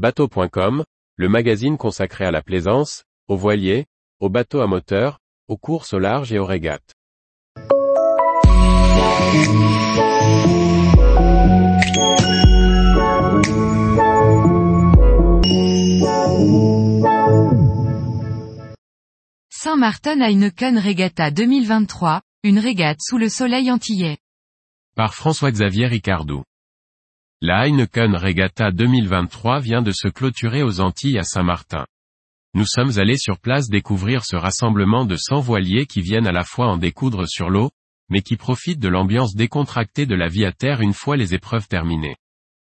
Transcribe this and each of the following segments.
Bateau.com, le magazine consacré à la plaisance, aux voiliers, aux bateaux à moteur, aux courses au large et aux régates. Saint-Martin Heineken Regatta 2023, une régate sous le soleil antillais. Par François-Xavier Ricardou. La Heineken Regatta 2023 vient de se clôturer aux Antilles à Saint-Martin. Nous sommes allés sur place découvrir ce rassemblement de 100 voiliers qui viennent à la fois en découdre sur l'eau, mais qui profitent de l'ambiance décontractée de la vie à terre une fois les épreuves terminées.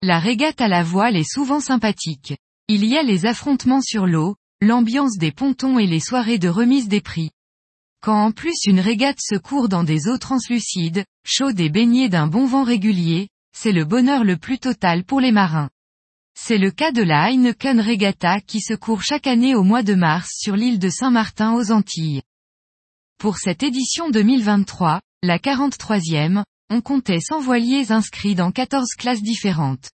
La régate à la voile est souvent sympathique. Il y a les affrontements sur l'eau, l'ambiance des pontons et les soirées de remise des prix. Quand en plus une régate se court dans des eaux translucides, chaudes et baignées d'un bon vent régulier, c'est le bonheur le plus total pour les marins. C'est le cas de la Heineken Regatta qui se court chaque année au mois de mars sur l'île de Saint-Martin aux Antilles. Pour cette édition 2023, la 43e, on comptait 100 voiliers inscrits dans 14 classes différentes.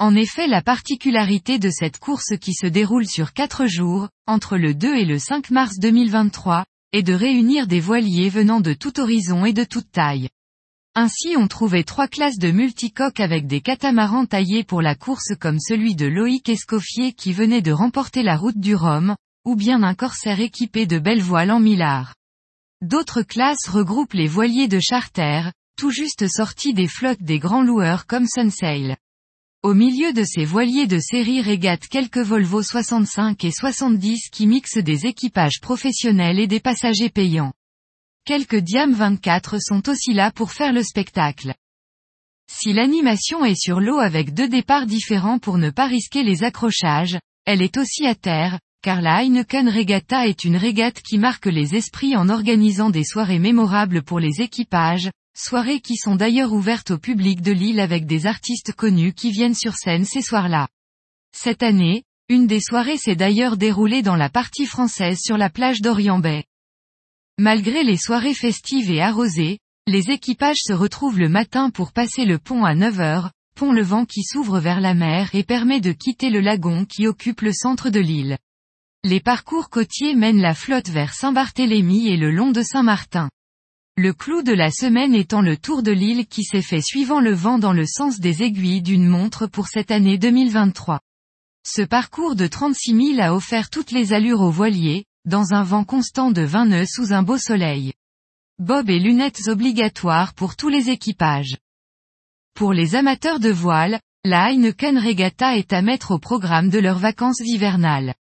En effet la particularité de cette course qui se déroule sur 4 jours, entre le 2 et le 5 mars 2023, est de réunir des voiliers venant de tout horizon et de toute taille. Ainsi on trouvait trois classes de multicoques avec des catamarans taillés pour la course comme celui de Loïc Escoffier qui venait de remporter la route du Rhum, ou bien un corsaire équipé de belles voiles en millard. D'autres classes regroupent les voiliers de charter, tout juste sortis des flottes des grands loueurs comme Sunsail. Au milieu de ces voiliers de série régatent quelques Volvo 65 et 70 qui mixent des équipages professionnels et des passagers payants. Quelques Diam 24 sont aussi là pour faire le spectacle. Si l'animation est sur l'eau avec deux départs différents pour ne pas risquer les accrochages, elle est aussi à terre, car la Heineken Regatta est une régate qui marque les esprits en organisant des soirées mémorables pour les équipages, soirées qui sont d'ailleurs ouvertes au public de l'île avec des artistes connus qui viennent sur scène ces soirs-là. Cette année, une des soirées s'est d'ailleurs déroulée dans la partie française sur la plage d'Orient Bay. Malgré les soirées festives et arrosées, les équipages se retrouvent le matin pour passer le pont à 9 heures, pont levant qui s'ouvre vers la mer et permet de quitter le lagon qui occupe le centre de l'île. Les parcours côtiers mènent la flotte vers Saint-Barthélemy et le long de Saint-Martin. Le clou de la semaine étant le tour de l'île qui s'est fait suivant le vent dans le sens des aiguilles d'une montre pour cette année 2023. Ce parcours de 36 000 a offert toutes les allures aux voiliers, dans un vent constant de 20 nœuds sous un beau soleil. Bob et lunettes obligatoires pour tous les équipages. Pour les amateurs de voile, la Heineken Regatta est à mettre au programme de leurs vacances hivernales.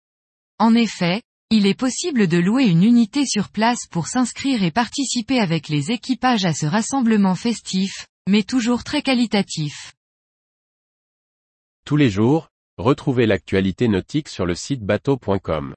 En effet, il est possible de louer une unité sur place pour s'inscrire et participer avec les équipages à ce rassemblement festif, mais toujours très qualitatif. Tous les jours, retrouvez l'actualité nautique sur le site bateau.com.